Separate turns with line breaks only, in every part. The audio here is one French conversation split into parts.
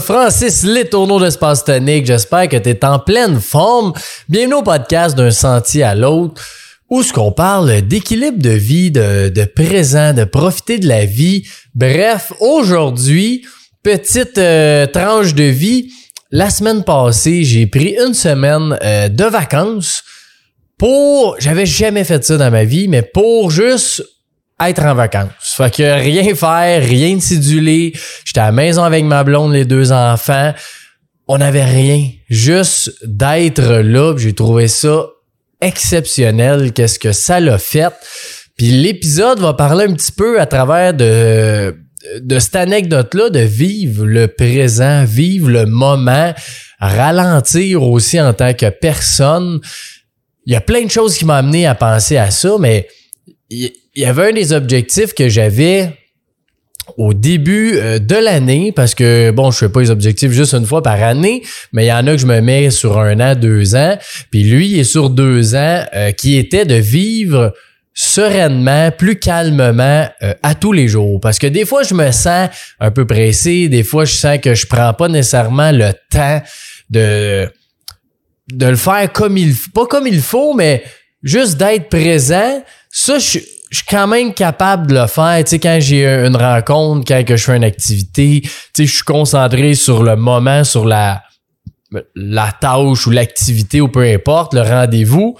Francis Letourneau d'Espace Tonique. J'espère que tu es en pleine forme. Bienvenue au podcast d'un sentier à l'autre où ce qu'on parle d'équilibre de vie, de, de présent, de profiter de la vie. Bref, aujourd'hui, petite euh, tranche de vie. La semaine passée, j'ai pris une semaine euh, de vacances pour... J'avais jamais fait ça dans ma vie, mais pour juste être en vacances. Fait que rien faire, rien de cédulé. J'étais à la maison avec ma blonde, les deux enfants. On n'avait rien. Juste d'être là, j'ai trouvé ça exceptionnel. Qu'est-ce que ça l'a fait? Puis l'épisode va parler un petit peu à travers de, de cette anecdote-là, de vivre le présent, vivre le moment, ralentir aussi en tant que personne. Il y a plein de choses qui m'ont amené à penser à ça, mais il y avait un des objectifs que j'avais au début euh, de l'année, parce que bon, je fais pas les objectifs juste une fois par année, mais il y en a que je me mets sur un an, deux ans, puis lui il est sur deux ans, euh, qui était de vivre sereinement, plus calmement euh, à tous les jours. Parce que des fois, je me sens un peu pressé, des fois, je sens que je prends pas nécessairement le temps de de le faire comme il pas comme il faut, mais juste d'être présent. Ça, je, je suis quand même capable de le faire. Tu sais, quand j'ai une rencontre, quand je fais une activité, tu sais, je suis concentré sur le moment, sur la, la tâche ou l'activité ou peu importe, le rendez-vous.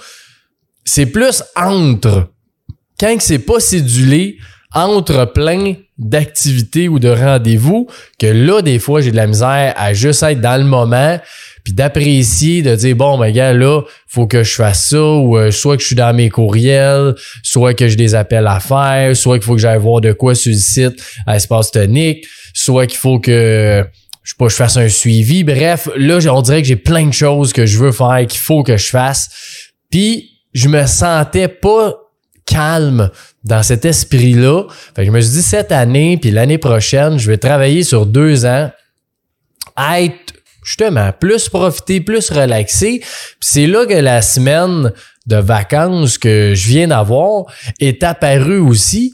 C'est plus entre. Quand c'est pas cédulé, entre plein d'activités ou de rendez-vous, que là, des fois, j'ai de la misère à juste être dans le moment, puis d'apprécier, de dire bon, ben gars, là, faut que je fasse ça, ou euh, soit que je suis dans mes courriels, soit que j'ai des appels à faire, soit qu'il faut que j'aille voir de quoi sur le site à Espace Tonique, soit qu'il faut que je sais pas, je fasse un suivi. Bref, là, on dirait que j'ai plein de choses que je veux faire, qu'il faut que je fasse. Puis je me sentais pas calme dans cet esprit-là. Fait que je me suis dit cette année, puis l'année prochaine, je vais travailler sur deux ans, être justement plus profiter, plus relaxer. C'est là que la semaine de vacances que je viens d'avoir est apparue aussi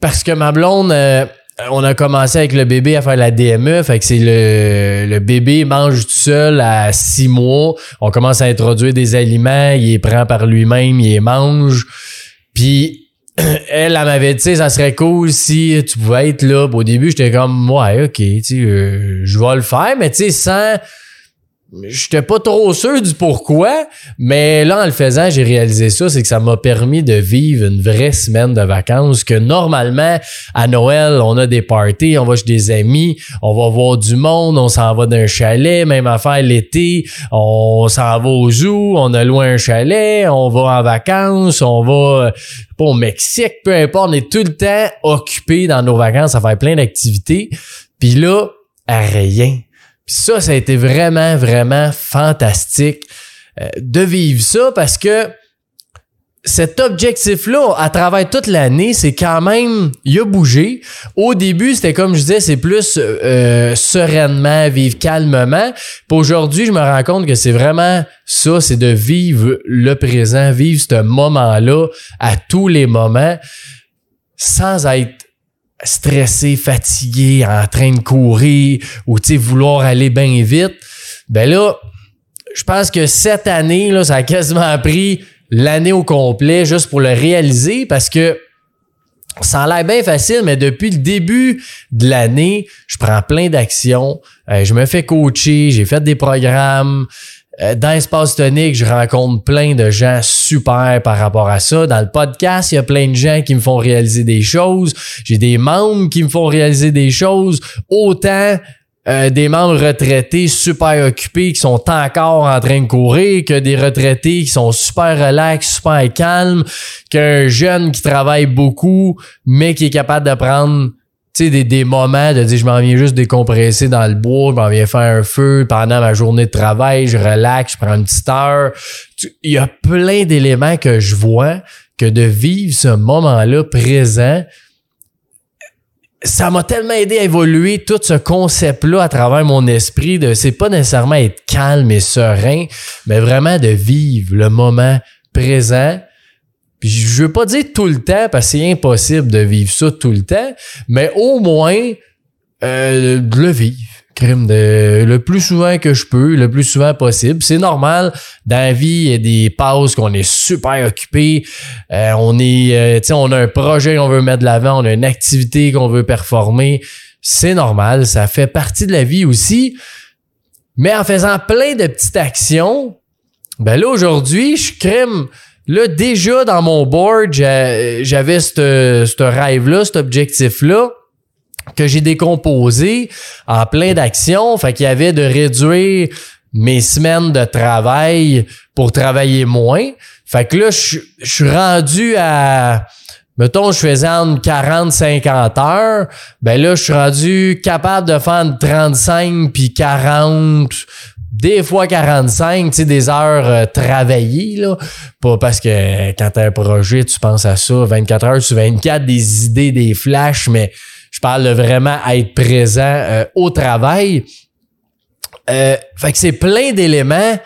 parce que ma blonde euh, on a commencé avec le bébé à faire la DME, fait que c'est le, le bébé mange tout seul à six mois. On commence à introduire des aliments, il les prend par lui-même, il les mange. Puis elle, elle m'avait dit, ça serait cool si tu pouvais être là. Au début, j'étais comme, ouais, ok, tu sais, euh, je vais le faire, mais tu sais, sans J'étais pas trop sûr du pourquoi, mais là, en le faisant, j'ai réalisé ça, c'est que ça m'a permis de vivre une vraie semaine de vacances que normalement, à Noël, on a des parties, on va chez des amis, on va voir du monde, on s'en va d'un chalet, même affaire l'été, on s'en va au zoo, on a loin un chalet, on va en vacances, on va pas au Mexique, peu importe, on est tout le temps occupé dans nos vacances à faire plein d'activités. Puis là, à rien puis ça, ça a été vraiment, vraiment fantastique euh, de vivre ça parce que cet objectif-là, à travers toute l'année, c'est quand même, il a bougé. Au début, c'était comme je disais, c'est plus euh, sereinement, vivre calmement. Puis aujourd'hui, je me rends compte que c'est vraiment ça, c'est de vivre le présent, vivre ce moment-là à tous les moments, sans être stressé, fatigué, en train de courir ou vouloir aller bien vite, ben là, je pense que cette année là, ça a quasiment pris l'année au complet juste pour le réaliser parce que ça a l'air bien facile, mais depuis le début de l'année, je prends plein d'actions. Euh, je me fais coacher, j'ai fait des programmes, dans Espace Tonique, je rencontre plein de gens super par rapport à ça. Dans le podcast, il y a plein de gens qui me font réaliser des choses. J'ai des membres qui me font réaliser des choses. Autant euh, des membres retraités super occupés qui sont encore en train de courir que des retraités qui sont super relax, super calmes, qu'un jeune qui travaille beaucoup mais qui est capable de prendre sais, des, des moments de dire je m'en viens juste décompresser dans le bois, je m'en viens faire un feu pendant ma journée de travail, je relaxe, je prends une petite heure. Il y a plein d'éléments que je vois que de vivre ce moment-là présent, ça m'a tellement aidé à évoluer tout ce concept-là à travers mon esprit de c'est pas nécessairement être calme et serein, mais vraiment de vivre le moment présent je veux pas dire tout le temps parce que c'est impossible de vivre ça tout le temps, mais au moins euh, de le vivre. crime de le plus souvent que je peux, le plus souvent possible. C'est normal. Dans la vie, il y a des pauses qu'on est super occupé. Euh, on est, euh, tu sais, on a un projet qu'on veut mettre de l'avant, on a une activité qu'on veut performer. C'est normal. Ça fait partie de la vie aussi. Mais en faisant plein de petites actions, ben là, aujourd'hui, je crème. Là, déjà dans mon board, j'avais ce rêve-là, cet objectif-là que j'ai décomposé en plein d'actions. Fait qu'il y avait de réduire mes semaines de travail pour travailler moins. Fait que là, je, suis rendu à... Mettons, je faisais entre 40-50 heures. Ben là, je suis rendu capable de faire 35 puis 40 des fois 45, tu sais, des heures euh, travaillées, là. Pas parce que quand t'as un projet, tu penses à ça 24 heures sur 24, des idées, des flashs, mais je parle de vraiment être présent euh, au travail. Euh, fait que c'est plein d'éléments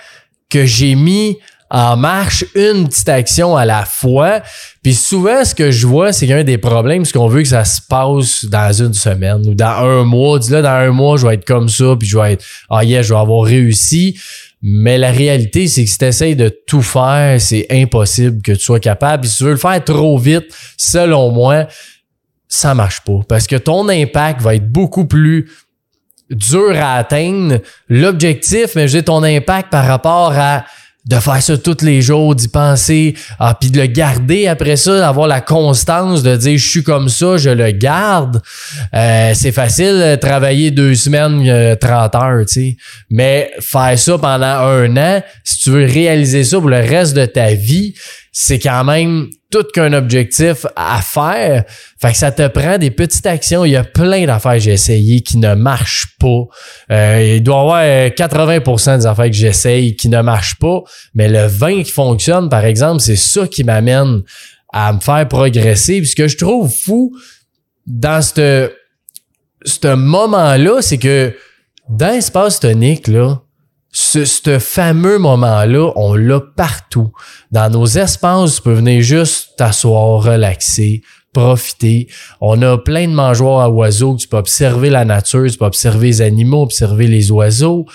que j'ai mis en marche une petite action à la fois. Puis souvent, ce que je vois, c'est qu'un des problèmes, c'est qu'on veut que ça se passe dans une semaine ou dans un mois. Dis là, dans un mois, je vais être comme ça, puis je vais être, ah yeah, je vais avoir réussi. Mais la réalité, c'est que si tu essayes de tout faire, c'est impossible que tu sois capable. Puis si tu veux le faire trop vite, selon moi, ça marche pas. Parce que ton impact va être beaucoup plus dur à atteindre. L'objectif, mais j'ai ton impact par rapport à de faire ça tous les jours, d'y penser, ah, puis de le garder après ça, d'avoir la constance de dire je suis comme ça, je le garde. Euh, c'est facile de travailler deux semaines, 30 euh, heures, tu sais. Mais faire ça pendant un an, si tu veux réaliser ça pour le reste de ta vie, c'est quand même tout qu'un objectif à faire. Fait que ça te prend des petites actions. Il y a plein d'affaires que j'ai essayé qui ne marchent pas. Euh, il doit y avoir 80% euh, des affaires que j'essaye qui ne marchent pas. Mais le 20 qui fonctionne, par exemple, c'est ça qui m'amène à me faire progresser. Puis ce que je trouve fou dans ce moment-là, c'est que dans l'espace tonique, là, ce, fameux moment-là, on l'a partout. Dans nos espaces, tu peux venir juste t'asseoir, relaxer, profiter. On a plein de mangeoires à oiseaux, tu peux observer la nature, tu peux observer les animaux, observer les oiseaux.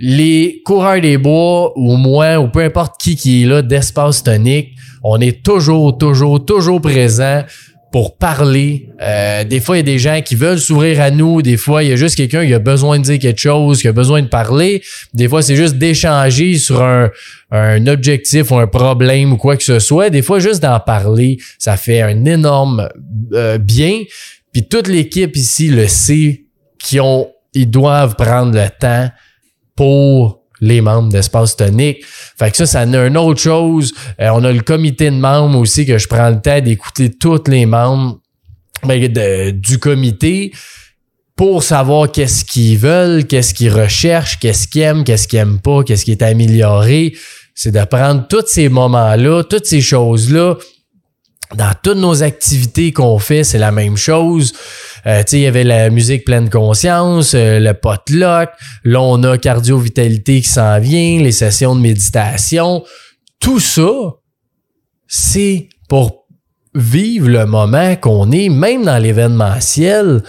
Les coureurs des bois, ou moi, ou peu importe qui qui est là d'espace tonique, on est toujours, toujours, toujours présent pour parler. Euh, des fois, il y a des gens qui veulent s'ouvrir à nous. Des fois, il y a juste quelqu'un qui a besoin de dire quelque chose, qui a besoin de parler. Des fois, c'est juste d'échanger sur un, un objectif ou un problème ou quoi que ce soit. Des fois, juste d'en parler, ça fait un énorme euh, bien. Puis toute l'équipe ici le sait, qui ont, ils doivent prendre le temps pour les membres d'Espace Tonique. Fait que ça, ça a une autre chose. Euh, on a le comité de membres aussi que je prends le temps d'écouter tous les membres ben, du comité pour savoir qu'est-ce qu'ils veulent, qu'est-ce qu'ils recherchent, qu'est-ce qu'ils aiment, qu'est-ce qu'ils aiment pas, qu'est-ce qui est amélioré. C'est de prendre tous ces moments-là, toutes ces choses-là, dans toutes nos activités qu'on fait, c'est la même chose. Euh, il y avait la musique pleine conscience, euh, le potluck. Là, on a cardio-vitalité qui s'en vient, les sessions de méditation. Tout ça, c'est pour vivre le moment qu'on est, même dans l'événementiel.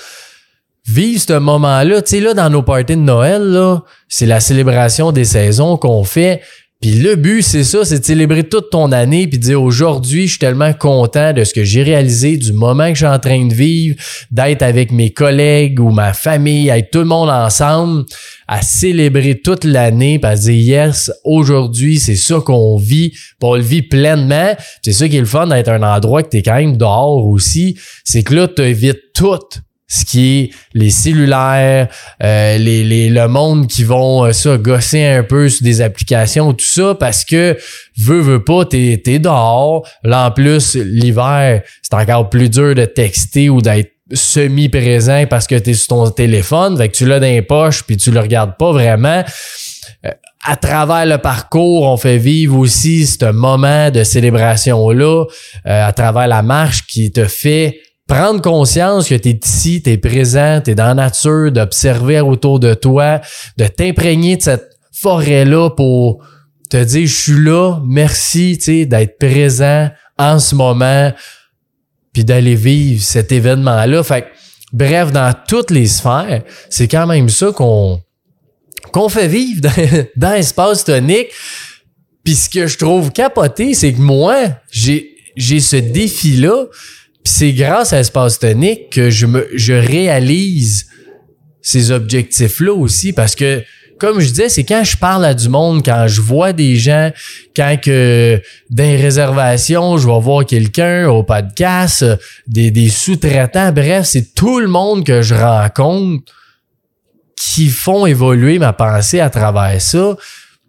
Vivre ce moment-là, tu sais, là, dans nos parties de Noël, c'est la célébration des saisons qu'on fait. Puis le but, c'est ça, c'est de célébrer toute ton année puis de dire aujourd'hui, je suis tellement content de ce que j'ai réalisé, du moment que je suis en train de vivre, d'être avec mes collègues ou ma famille, être tout le monde ensemble, à célébrer toute l'année, puis à dire yes, aujourd'hui, c'est ça qu'on vit, puis on le vit pleinement. C'est ça qui est le fun d'être un endroit que tu es quand même dehors aussi, c'est que là, tu évites tout ce qui est les cellulaires, euh, les, les, le monde qui vont euh, ça gosser un peu sur des applications, tout ça, parce que veux, veux pas, t'es es dehors. Là, en plus, l'hiver, c'est encore plus dur de texter ou d'être semi-présent parce que t'es sur ton téléphone, fait que tu l'as dans les poches puis tu le regardes pas vraiment. Euh, à travers le parcours, on fait vivre aussi ce moment de célébration-là, à travers la marche qui te fait prendre conscience que tu es ici, tu es présent, tu es dans la nature, d'observer autour de toi, de t'imprégner de cette forêt-là pour te dire je suis là, merci d'être présent en ce moment, puis d'aller vivre cet événement-là. Fait Bref, dans toutes les sphères, c'est quand même ça qu'on qu'on fait vivre dans, dans Espace Tonique. Puis ce que je trouve capoté, c'est que moi, j'ai j'ai ce défi-là, c'est grâce à Espace Tonique que je me je réalise ces objectifs-là aussi parce que comme je disais, c'est quand je parle à du monde, quand je vois des gens, quand que dans les réservations, je vais voir quelqu'un au podcast, des, des sous-traitants, bref, c'est tout le monde que je rencontre qui font évoluer ma pensée à travers ça.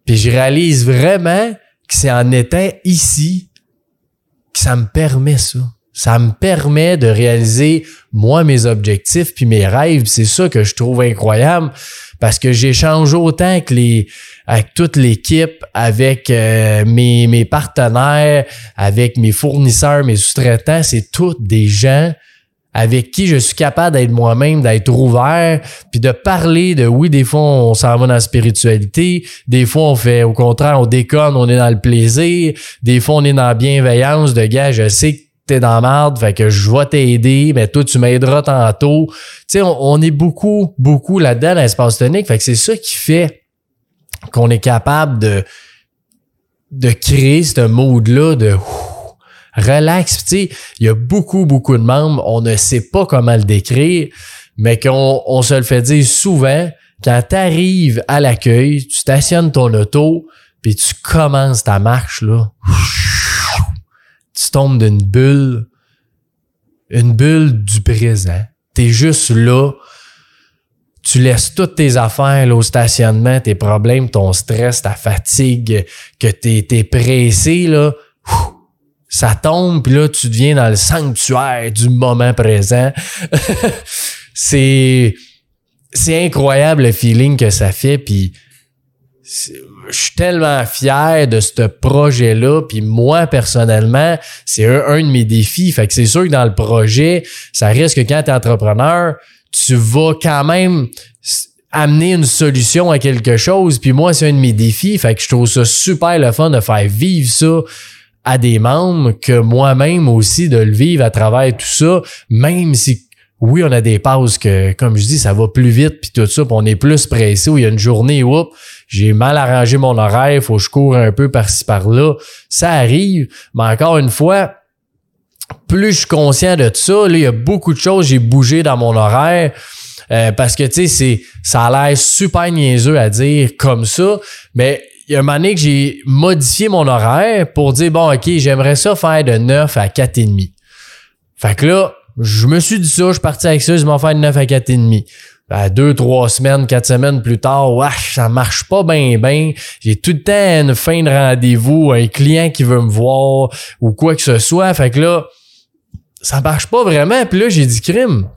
Puis je réalise vraiment que c'est en étant ici que ça me permet ça. Ça me permet de réaliser moi mes objectifs puis mes rêves. C'est ça que je trouve incroyable parce que j'échange autant que les avec toute l'équipe, avec euh, mes, mes partenaires, avec mes fournisseurs, mes sous-traitants, c'est tous des gens avec qui je suis capable d'être moi-même, d'être ouvert, puis de parler de oui, des fois on s'en va dans la spiritualité, des fois on fait au contraire, on déconne, on est dans le plaisir, des fois on est dans la bienveillance de gars, je sais que t'es dans la merde, fait que je vais t'aider, mais toi tu m'aideras tantôt. Tu sais, on, est beaucoup, beaucoup là-dedans dans l'espace tonique, fait que c'est ça qui fait qu'on est capable de de créer ce mode-là de relax. Tu sais, il y a beaucoup, beaucoup de membres, on ne sait pas comment le décrire, mais qu'on on se le fait dire souvent, quand tu arrives à l'accueil, tu stationnes ton auto, puis tu commences ta marche, là tu tombes d'une bulle, une bulle du présent. T'es juste là. Tu laisses toutes tes affaires là, au stationnement, tes problèmes, ton stress, ta fatigue, que t'es es pressé, là. Ça tombe, puis là, tu deviens dans le sanctuaire du moment présent. c'est c'est incroyable le feeling que ça fait, puis je suis tellement fier de ce projet-là. Puis moi, personnellement, c'est un, de mes défis. Fait que c'est sûr que dans le projet, ça risque que quand tu es entrepreneur, tu vas quand même amener une solution à quelque chose. Puis moi, c'est un de mes défis. Fait que je trouve ça super le fun de faire vivre ça à des membres que moi-même aussi de le vivre à travers tout ça, même si oui, on a des pauses que, comme je dis, ça va plus vite, puis tout ça, puis on est plus pressé, où il y a une journée, où j'ai mal arrangé mon horaire, faut que je cours un peu par-ci par-là. Ça arrive, mais encore une fois, plus je suis conscient de ça, là, il y a beaucoup de choses, j'ai bougé dans mon horaire. Euh, parce que tu sais, c'est ça a l'air super niaiseux à dire comme ça, mais il y a un moment donné que j'ai modifié mon horaire pour dire bon ok, j'aimerais ça faire de 9 à 4 et demi. Fait que là, je me suis dit ça, je suis parti avec ça, je m'en fais de 9 à 4 et demi. Ben, deux, trois semaines, quatre semaines plus tard, wesh, ça marche pas bien, bien. J'ai tout le temps une fin de rendez-vous, un client qui veut me voir ou quoi que ce soit. Fait que là, ça marche pas vraiment. Puis là, j'ai dit crime.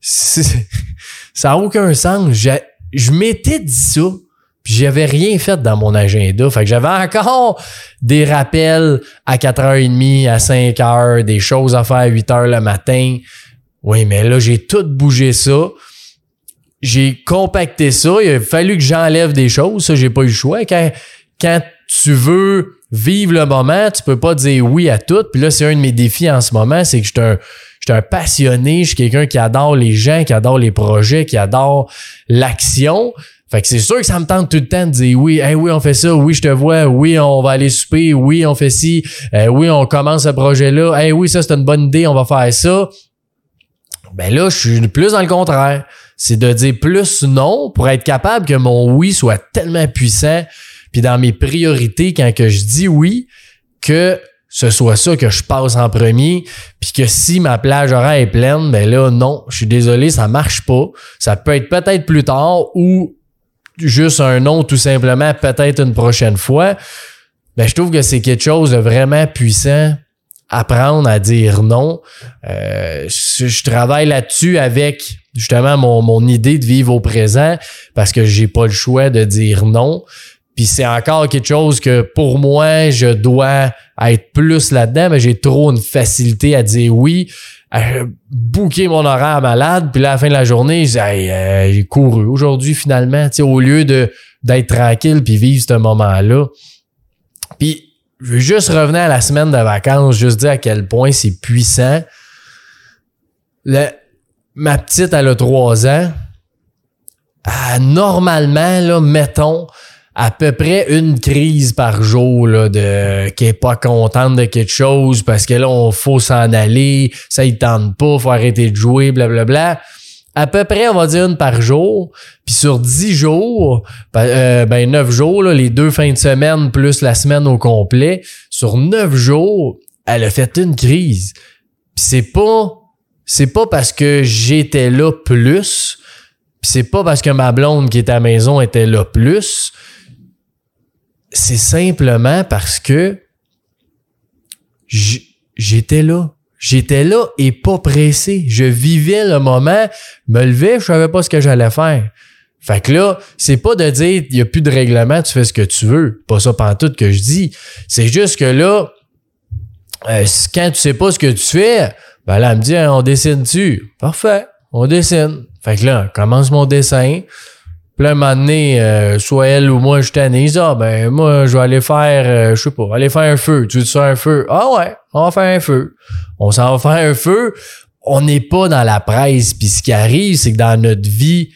Ça a aucun sens. Je m'étais dit ça. Puis j'avais rien fait dans mon agenda. Fait que j'avais encore des rappels à 4h30, à 5h, des choses à faire à 8h le matin. Oui, mais là, j'ai tout bougé ça j'ai compacté ça. Il a fallu que j'enlève des choses. Ça, j'ai pas eu le choix. Quand, quand tu veux vivre le moment, tu peux pas dire oui à tout. Puis là, c'est un de mes défis en ce moment, c'est que je suis un, un passionné, je suis quelqu'un qui adore les gens, qui adore les projets, qui adore l'action. Fait que c'est sûr que ça me tente tout le temps de dire oui, hey, oui, on fait ça, oui, je te vois, oui, on va aller souper, oui, on fait ci, euh, oui, on commence ce projet-là, hey, oui, ça c'est une bonne idée, on va faire ça. Ben là, je suis plus dans le contraire c'est de dire plus non pour être capable que mon oui soit tellement puissant, puis dans mes priorités, quand que je dis oui, que ce soit ça que je passe en premier, puis que si ma plage horaire est pleine, ben là, non, je suis désolé, ça marche pas. Ça peut être peut-être plus tard ou juste un non tout simplement, peut-être une prochaine fois. Ben, je trouve que c'est quelque chose de vraiment puissant apprendre à dire non. Euh, je, travaille là-dessus avec justement mon, mon idée de vivre au présent parce que j'ai pas le choix de dire non. Puis c'est encore quelque chose que pour moi, je dois être plus là-dedans, mais j'ai trop une facilité à dire oui, à bouquer mon horaire malade, puis là, à la fin de la journée, j'ai euh, couru aujourd'hui finalement, au lieu de d'être tranquille puis vivre ce moment-là. Puis je veux juste revenir à la semaine de vacances, juste dire à quel point c'est puissant. Le, ma petite, elle a trois ans. Ah, normalement, là, mettons, à peu près une crise par jour là, de qui est pas contente de quelque chose parce que là on faut s'en aller, ça il tente pas, faut arrêter de jouer, blablabla. Bla, bla. À peu près, on va dire une par jour. Puis sur dix jours, ben, euh, ben neuf jours, là, les deux fins de semaine plus la semaine au complet, sur neuf jours, elle a fait une crise. Puis c'est pas c'est pas parce que j'étais là plus, c'est pas parce que ma blonde qui était à la maison était là plus. C'est simplement parce que j'étais là. J'étais là et pas pressé. Je vivais le moment, me levais, je savais pas ce que j'allais faire. Fait que là, c'est pas de dire il y a plus de règlement, tu fais ce que tu veux. Pas ça pendant tout que je dis. C'est juste que là, euh, quand tu sais pas ce que tu fais, ben là, elle me dit on dessine-tu? Parfait, on dessine. Fait que là, commence mon dessin. Puis euh, soit elle ou moi, je tanné. Je ah, ben, moi, je vais aller faire, euh, je sais pas, aller faire un feu. Tu veux faire un feu? Ah ouais, on va faire un feu. On s'en va faire un feu. On n'est pas dans la presse. Puis ce qui arrive, c'est que dans notre vie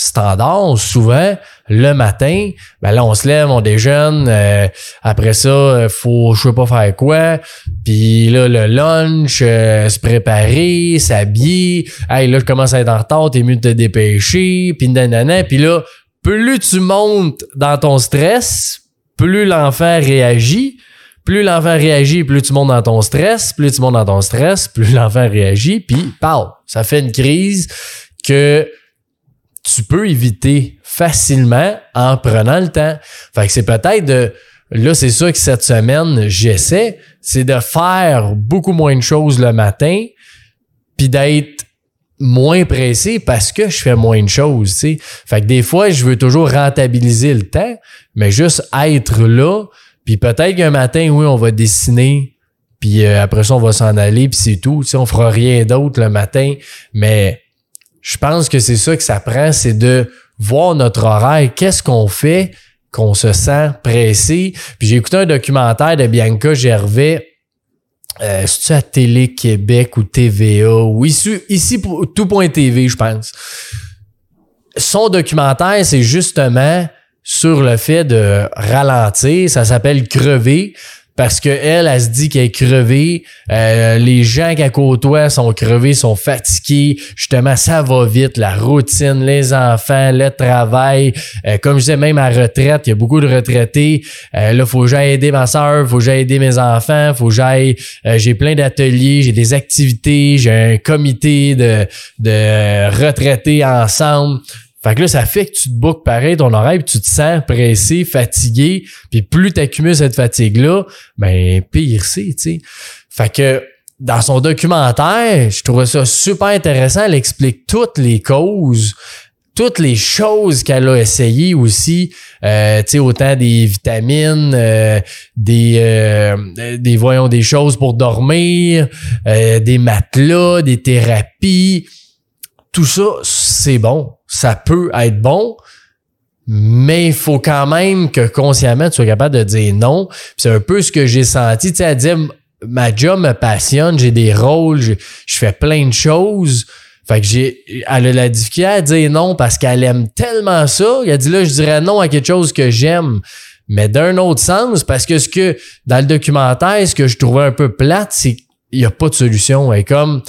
standard, souvent, le matin, ben là, on se lève, on déjeune. Euh, après ça, faut, je sais pas faire quoi. Puis là, le lunch, se préparer, s'habiller. Hey, là, je commence à être en retard, t'es mieux de te dépêcher. Puis nanana. Puis là, plus tu montes dans ton stress, plus l'enfant réagit. Plus l'enfant réagit, plus tu montes dans ton stress. Plus tu montes dans ton stress, plus l'enfant réagit. Puis, parle. Ça fait une crise que tu peux éviter facilement en prenant le temps. Fait que c'est peut-être de là c'est ça que cette semaine j'essaie, c'est de faire beaucoup moins de choses le matin puis d'être moins pressé parce que je fais moins de choses, tu sais. Fait que des fois, je veux toujours rentabiliser le temps, mais juste être là, puis peut-être qu'un matin, oui, on va dessiner, puis euh, après ça, on va s'en aller, puis c'est tout. Tu sais, on fera rien d'autre le matin, mais je pense que c'est ça que ça prend, c'est de voir notre horaire, qu'est-ce qu'on fait qu'on se sent pressé? Puis j'ai écouté un documentaire de Bianca Gervais, euh, c'est-tu à Télé-Québec ou TVA, ou ici, ici tout.tv, je pense. Son documentaire, c'est justement sur le fait de ralentir, ça s'appelle crever parce que elle, elle se dit qu'elle est crevée. Euh, les gens qu'elle côtoie sont crevés, sont fatigués. Justement, ça va vite. La routine, les enfants, le travail. Euh, comme je disais, même à retraite, il y a beaucoup de retraités. Euh, là, faut que j'aille aider ma soeur, faut que j'aille aider mes enfants, faut que j'aille. Euh, j'ai plein d'ateliers, j'ai des activités, j'ai un comité de, de retraités ensemble. Fait que là, ça fait que tu te boucles pareil ton oreille, tu te sens pressé, fatigué, puis plus tu accumules cette fatigue-là, ben pire c'est, tu sais. Fait que dans son documentaire, je trouvais ça super intéressant. Elle explique toutes les causes, toutes les choses qu'elle a essayé aussi, euh, tu sais, autant des vitamines, euh, des, euh, des, voyons, des choses pour dormir, euh, des matelas, des thérapies. Tout ça, c'est bon ça peut être bon, mais il faut quand même que consciemment tu sois capable de dire non. C'est un peu ce que j'ai senti. Tu sais, dit ma job me passionne, j'ai des rôles, je, fais plein de choses. Fait que j'ai, elle a la difficulté à dire non parce qu'elle aime tellement ça. Elle a dit là, je dirais non à quelque chose que j'aime. Mais d'un autre sens, parce que ce que, dans le documentaire, ce que je trouvais un peu plate, c'est qu'il n'y a pas de solution. Et comme,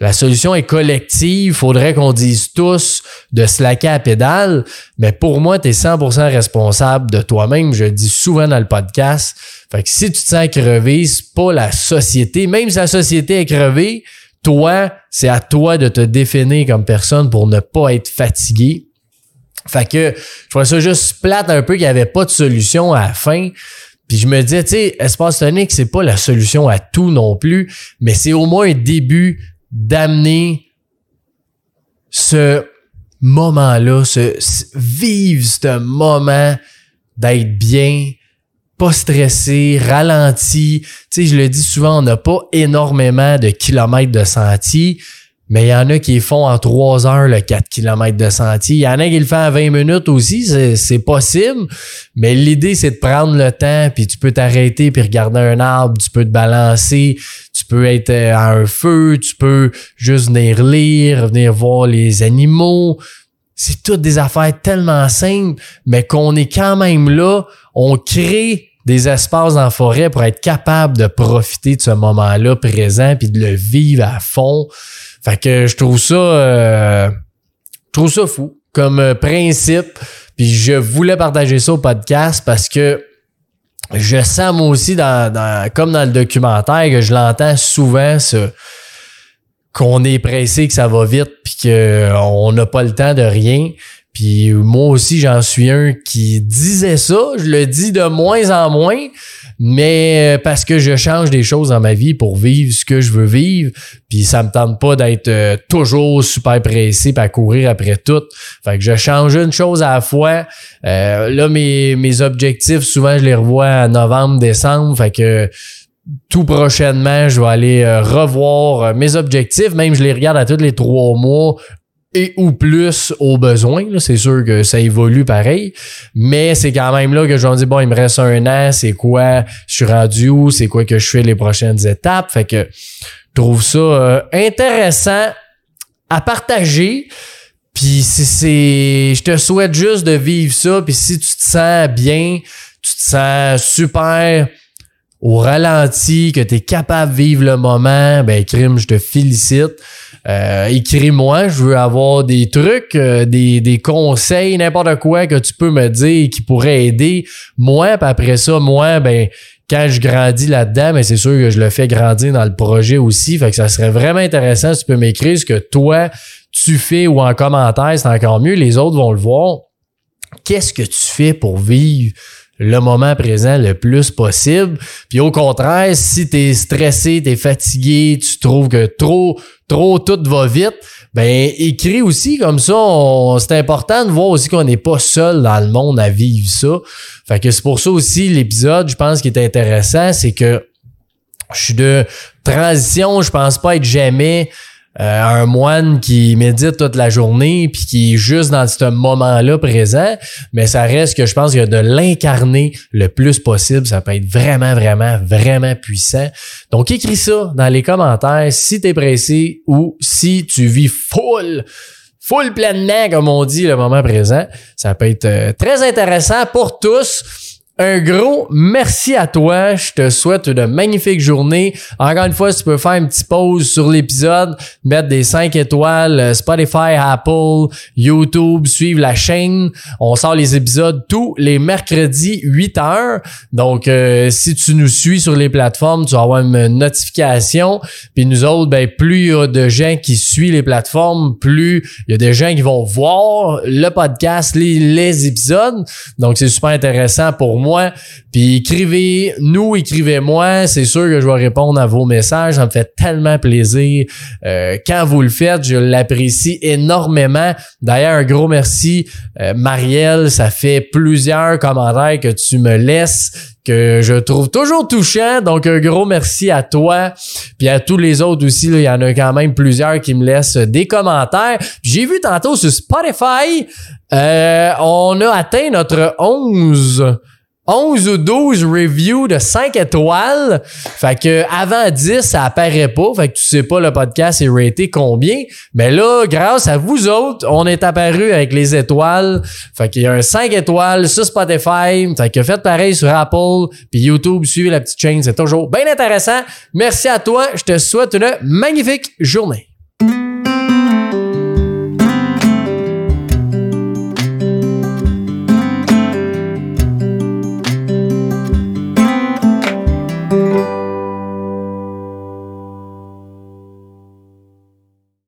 la solution est collective. Faudrait qu'on dise tous de slacker à pédale. Mais pour moi, tu es 100% responsable de toi-même. Je le dis souvent dans le podcast. Fait que si tu te sens crevé, c'est pas la société. Même si la société est crevée, toi, c'est à toi de te définir comme personne pour ne pas être fatigué. Fait que je trouvais ça juste plate un peu qu'il n'y avait pas de solution à la fin. Puis je me disais, tu sais, espace tonique, c'est pas la solution à tout non plus, mais c'est au moins un début d'amener ce moment-là, ce, vivre ce moment d'être bien, pas stressé, ralenti. Tu sais, je le dis souvent, on n'a pas énormément de kilomètres de sentiers, mais il y en a qui font en 3 heures le 4 km de sentier. Il y en a qui le font en 20 minutes aussi, c'est possible. Mais l'idée, c'est de prendre le temps, puis tu peux t'arrêter, puis regarder un arbre, tu peux te balancer, tu peux être euh, à un feu, tu peux juste venir lire, venir voir les animaux. C'est toutes des affaires tellement simples, mais qu'on est quand même là, on crée des espaces en forêt pour être capable de profiter de ce moment-là présent puis de le vivre à fond. Fait que je trouve ça euh, je trouve ça fou comme euh, principe. Puis je voulais partager ça au podcast parce que je sens moi aussi dans, comme dans le documentaire que je l'entends souvent ce qu'on est pressé, que ça va vite, puis qu'on n'a pas le temps de rien. Puis moi aussi, j'en suis un qui disait ça. Je le dis de moins en moins, mais euh, parce que je change des choses dans ma vie pour vivre ce que je veux vivre. Puis ça me tente pas d'être euh, toujours super pressé à courir après tout. Fait que je change une chose à la fois. Euh, là, mes, mes objectifs, souvent, je les revois en novembre, décembre. Fait que tout prochainement, je vais aller revoir mes objectifs. Même je les regarde à tous les trois mois et ou plus au besoin. C'est sûr que ça évolue pareil. Mais c'est quand même là que je me dis, bon, il me reste un an, c'est quoi, je suis rendu où, c'est quoi que je fais les prochaines étapes? Fait que je trouve ça euh, intéressant à partager. Puis si c'est. Je te souhaite juste de vivre ça. Puis si tu te sens bien, tu te sens super au ralenti, que tu es capable de vivre le moment, ben crime, je te félicite. Euh, écris-moi, je veux avoir des trucs, euh, des, des conseils, n'importe quoi que tu peux me dire qui pourrait aider moi. Puis après ça, moi, ben quand je grandis là-dedans, mais ben, c'est sûr que je le fais grandir dans le projet aussi. Fait que ça serait vraiment intéressant si tu peux m'écrire ce que toi tu fais ou en commentaire, c'est encore mieux. Les autres vont le voir. Qu'est-ce que tu fais pour vivre le moment présent le plus possible. Puis au contraire, si tu es stressé, tu es fatigué, tu trouves que trop trop tout va vite, ben écris aussi comme ça, c'est important de voir aussi qu'on n'est pas seul dans le monde à vivre ça. Fait que c'est pour ça aussi l'épisode, je pense qui est intéressant, c'est que je suis de transition, je pense pas être jamais euh, un moine qui médite toute la journée puis qui est juste dans ce moment-là présent, mais ça reste que je pense que de l'incarner le plus possible, ça peut être vraiment, vraiment, vraiment puissant. Donc écris ça dans les commentaires si tu es pressé ou si tu vis full full pleinement, comme on dit, le moment présent. Ça peut être euh, très intéressant pour tous. Un gros merci à toi. Je te souhaite une magnifique journée. Encore une fois, si tu peux faire une petite pause sur l'épisode, mettre des 5 étoiles, euh, Spotify, Apple, YouTube, suivre la chaîne. On sort les épisodes tous les mercredis 8 heures. Donc, euh, si tu nous suis sur les plateformes, tu vas avoir une notification. Puis nous autres, ben, plus il y a de gens qui suivent les plateformes, plus il y a des gens qui vont voir le podcast, les, les épisodes. Donc, c'est super intéressant pour moi moi. Puis écrivez, nous, écrivez-moi. C'est sûr que je vais répondre à vos messages. Ça me fait tellement plaisir. Euh, quand vous le faites, je l'apprécie énormément. D'ailleurs, un gros merci, euh, Marielle. Ça fait plusieurs commentaires que tu me laisses que je trouve toujours touchant. Donc, un gros merci à toi. Puis à tous les autres aussi. Il y en a quand même plusieurs qui me laissent des commentaires. J'ai vu tantôt sur Spotify, euh, on a atteint notre 11 11 ou 12 reviews de 5 étoiles. Fait que avant 10, ça apparaît pas. Fait que tu sais pas le podcast est raté combien. Mais là, grâce à vous autres, on est apparu avec les étoiles. Fait qu'il y a un 5 étoiles sur Spotify. Fait que faites pareil sur Apple. Puis YouTube, suivez la petite chaîne. C'est toujours bien intéressant. Merci à toi. Je te souhaite une magnifique journée.